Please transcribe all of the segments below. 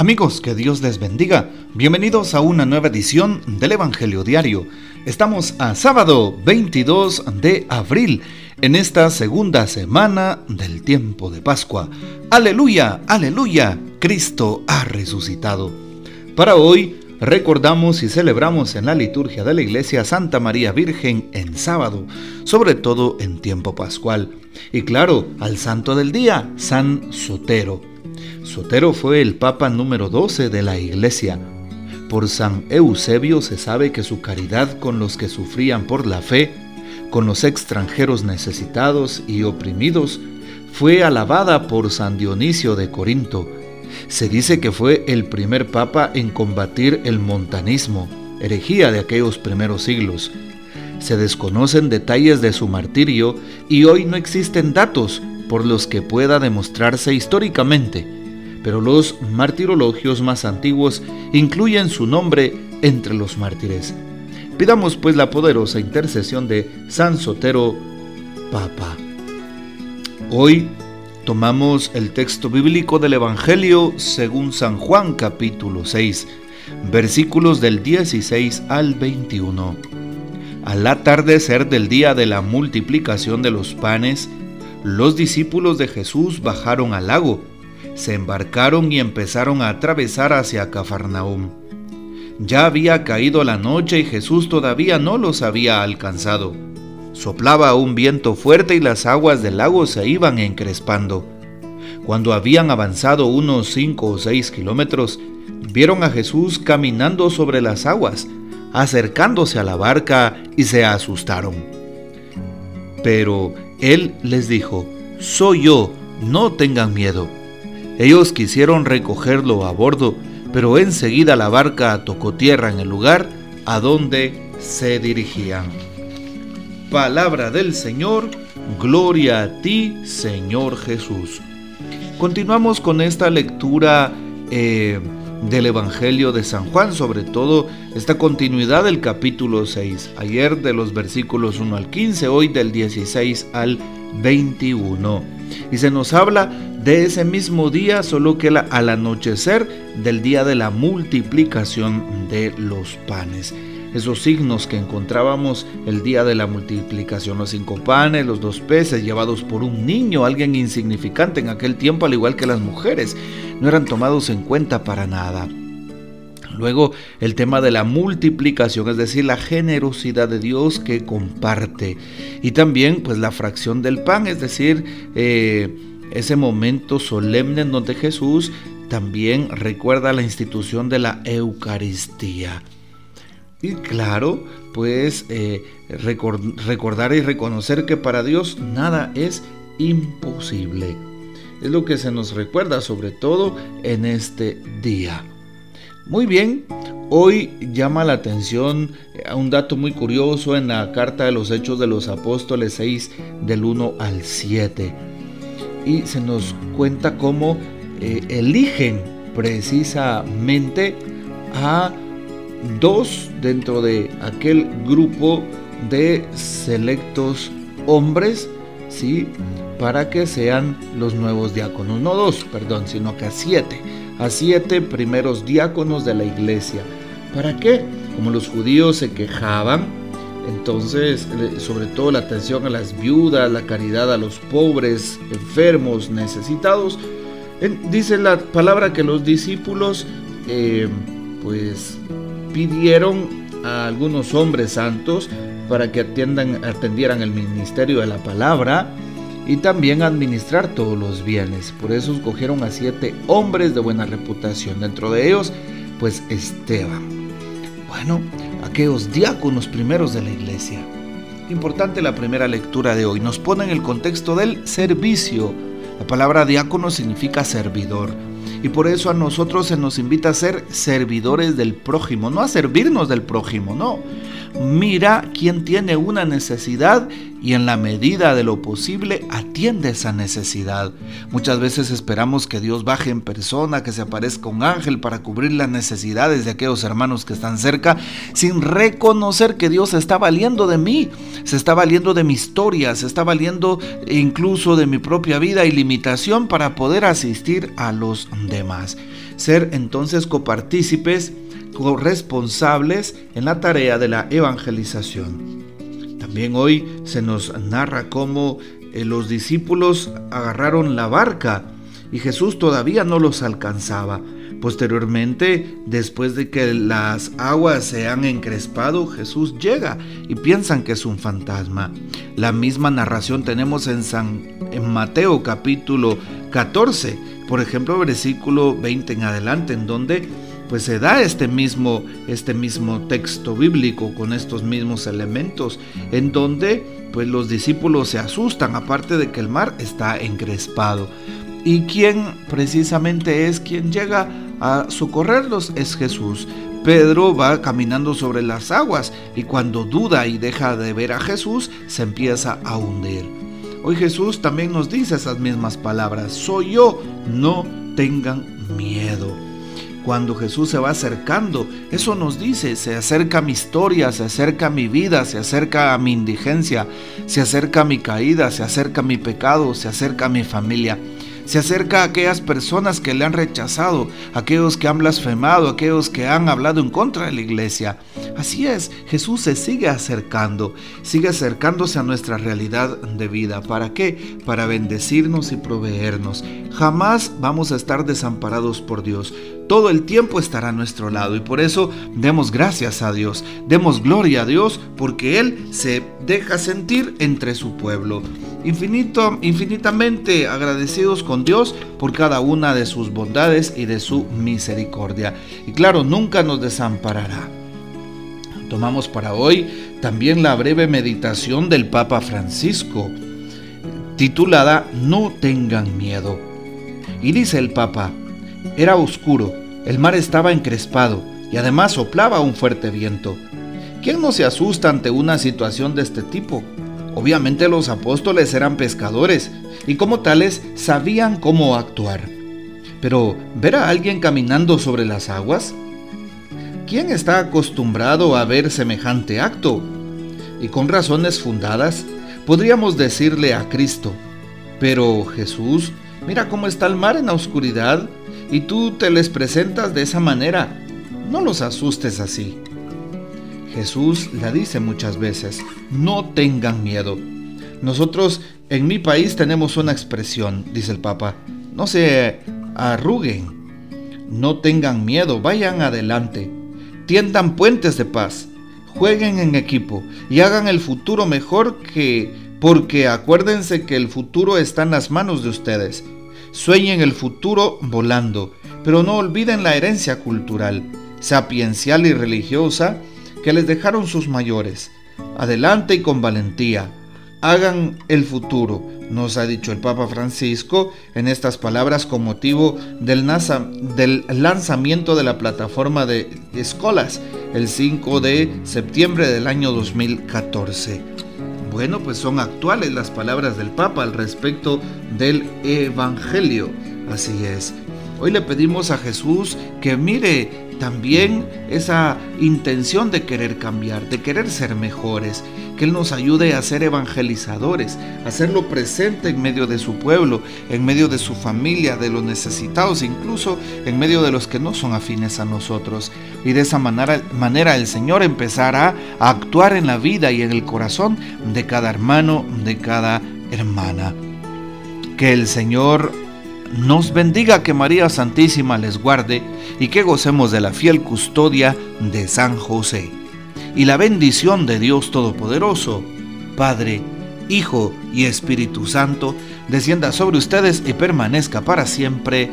Amigos, que Dios les bendiga. Bienvenidos a una nueva edición del Evangelio Diario. Estamos a sábado 22 de abril, en esta segunda semana del tiempo de Pascua. Aleluya, aleluya, Cristo ha resucitado. Para hoy recordamos y celebramos en la liturgia de la Iglesia Santa María Virgen en sábado, sobre todo en tiempo pascual. Y claro, al santo del día, San Sotero. Sotero fue el papa número 12 de la Iglesia. Por San Eusebio se sabe que su caridad con los que sufrían por la fe, con los extranjeros necesitados y oprimidos, fue alabada por San Dionisio de Corinto. Se dice que fue el primer papa en combatir el montanismo, herejía de aquellos primeros siglos. Se desconocen detalles de su martirio y hoy no existen datos por los que pueda demostrarse históricamente pero los martirologios más antiguos incluyen su nombre entre los mártires. Pidamos pues la poderosa intercesión de San Sotero, Papa. Hoy tomamos el texto bíblico del Evangelio según San Juan capítulo 6, versículos del 16 al 21. Al atardecer del día de la multiplicación de los panes, los discípulos de Jesús bajaron al lago se embarcaron y empezaron a atravesar hacia Cafarnaúm. Ya había caído la noche y Jesús todavía no los había alcanzado. Soplaba un viento fuerte y las aguas del lago se iban encrespando. Cuando habían avanzado unos cinco o seis kilómetros, vieron a Jesús caminando sobre las aguas, acercándose a la barca y se asustaron. Pero él les dijo, Soy yo, no tengan miedo. Ellos quisieron recogerlo a bordo, pero enseguida la barca tocó tierra en el lugar a donde se dirigían. Palabra del Señor, gloria a ti, Señor Jesús. Continuamos con esta lectura eh, del Evangelio de San Juan, sobre todo esta continuidad del capítulo 6. Ayer de los versículos 1 al 15, hoy del 16 al 21. Y se nos habla de ese mismo día, solo que al anochecer del día de la multiplicación de los panes. Esos signos que encontrábamos el día de la multiplicación, los cinco panes, los dos peces llevados por un niño, alguien insignificante en aquel tiempo, al igual que las mujeres, no eran tomados en cuenta para nada. Luego el tema de la multiplicación, es decir, la generosidad de Dios que comparte. Y también pues la fracción del pan, es decir, eh, ese momento solemne en donde Jesús también recuerda la institución de la Eucaristía. Y claro, pues eh, recordar y reconocer que para Dios nada es imposible. Es lo que se nos recuerda sobre todo en este día. Muy bien, hoy llama la atención a un dato muy curioso en la carta de los Hechos de los Apóstoles 6 del 1 al 7 y se nos cuenta cómo eh, eligen precisamente a dos dentro de aquel grupo de selectos hombres, ¿sí? Para que sean los nuevos diáconos, no dos, perdón, sino que a siete, a siete primeros diáconos de la iglesia. ¿Para qué? Como los judíos se quejaban entonces, sobre todo la atención a las viudas, la caridad a los pobres, enfermos, necesitados. Dice la palabra que los discípulos eh, pues pidieron a algunos hombres santos para que atiendan, atendieran el ministerio de la palabra y también administrar todos los bienes. Por eso escogieron a siete hombres de buena reputación. Dentro de ellos, pues Esteban. Bueno, aquellos diáconos primeros de la iglesia. Importante la primera lectura de hoy. Nos pone en el contexto del servicio. La palabra diácono significa servidor. Y por eso a nosotros se nos invita a ser servidores del prójimo, no a servirnos del prójimo, no. Mira quién tiene una necesidad y en la medida de lo posible atiende esa necesidad. Muchas veces esperamos que Dios baje en persona, que se aparezca un ángel para cubrir las necesidades de aquellos hermanos que están cerca, sin reconocer que Dios está valiendo de mí, se está valiendo de mi historia, se está valiendo incluso de mi propia vida y limitación para poder asistir a los demás. ser entonces copartícipes, corresponsables en la tarea de la evangelización. También hoy se nos narra cómo eh, los discípulos agarraron la barca y Jesús todavía no los alcanzaba. Posteriormente, después de que las aguas se han encrespado, Jesús llega y piensan que es un fantasma. La misma narración tenemos en, San, en Mateo capítulo 14, por ejemplo, versículo 20 en adelante, en donde pues se da este mismo, este mismo texto bíblico con estos mismos elementos, en donde pues los discípulos se asustan, aparte de que el mar está encrespado. ¿Y quién precisamente es quien llega a socorrerlos? Es Jesús. Pedro va caminando sobre las aguas y cuando duda y deja de ver a Jesús, se empieza a hundir. Hoy Jesús también nos dice esas mismas palabras, soy yo, no tengan miedo. Cuando Jesús se va acercando, eso nos dice, se acerca mi historia, se acerca mi vida, se acerca a mi indigencia, se acerca a mi caída, se acerca a mi pecado, se acerca a mi familia se acerca a aquellas personas que le han rechazado, aquellos que han blasfemado, aquellos que han hablado en contra de la iglesia. Así es, Jesús se sigue acercando, sigue acercándose a nuestra realidad de vida. ¿Para qué? Para bendecirnos y proveernos. Jamás vamos a estar desamparados por Dios todo el tiempo estará a nuestro lado y por eso demos gracias a Dios, demos gloria a Dios porque Él se deja sentir entre su pueblo. Infinito, infinitamente agradecidos con Dios por cada una de sus bondades y de su misericordia. Y claro, nunca nos desamparará. Tomamos para hoy también la breve meditación del Papa Francisco, titulada No tengan miedo. Y dice el Papa, era oscuro, el mar estaba encrespado y además soplaba un fuerte viento. ¿Quién no se asusta ante una situación de este tipo? Obviamente los apóstoles eran pescadores y como tales sabían cómo actuar. Pero ver a alguien caminando sobre las aguas, ¿quién está acostumbrado a ver semejante acto? Y con razones fundadas, podríamos decirle a Cristo, pero Jesús, mira cómo está el mar en la oscuridad y tú te les presentas de esa manera. No los asustes así. Jesús la dice muchas veces, no tengan miedo. Nosotros en mi país tenemos una expresión, dice el Papa, no se arruguen, no tengan miedo, vayan adelante, tiendan puentes de paz, jueguen en equipo y hagan el futuro mejor que, porque acuérdense que el futuro está en las manos de ustedes Sueñen el futuro volando, pero no olviden la herencia cultural, sapiencial y religiosa que les dejaron sus mayores. Adelante y con valentía. Hagan el futuro, nos ha dicho el Papa Francisco en estas palabras con motivo del, del lanzamiento de la plataforma de Escolas el 5 de septiembre del año 2014. Bueno, pues son actuales las palabras del Papa al respecto del Evangelio. Así es. Hoy le pedimos a Jesús que mire también esa intención de querer cambiar, de querer ser mejores, que Él nos ayude a ser evangelizadores, a hacerlo presente en medio de su pueblo, en medio de su familia, de los necesitados, incluso en medio de los que no son afines a nosotros. Y de esa manera, manera el Señor empezará a actuar en la vida y en el corazón de cada hermano, de cada hermana. Que el Señor nos bendiga, que María Santísima les guarde y que gocemos de la fiel custodia de San José. Y la bendición de Dios Todopoderoso, Padre, Hijo y Espíritu Santo, descienda sobre ustedes y permanezca para siempre.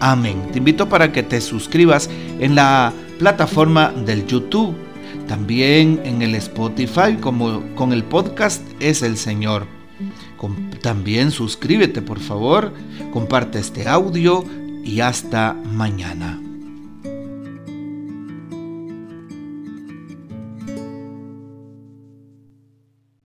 Amén. Te invito para que te suscribas en la plataforma del YouTube, también en el Spotify, como con el podcast Es el Señor. También suscríbete por favor, comparte este audio y hasta mañana.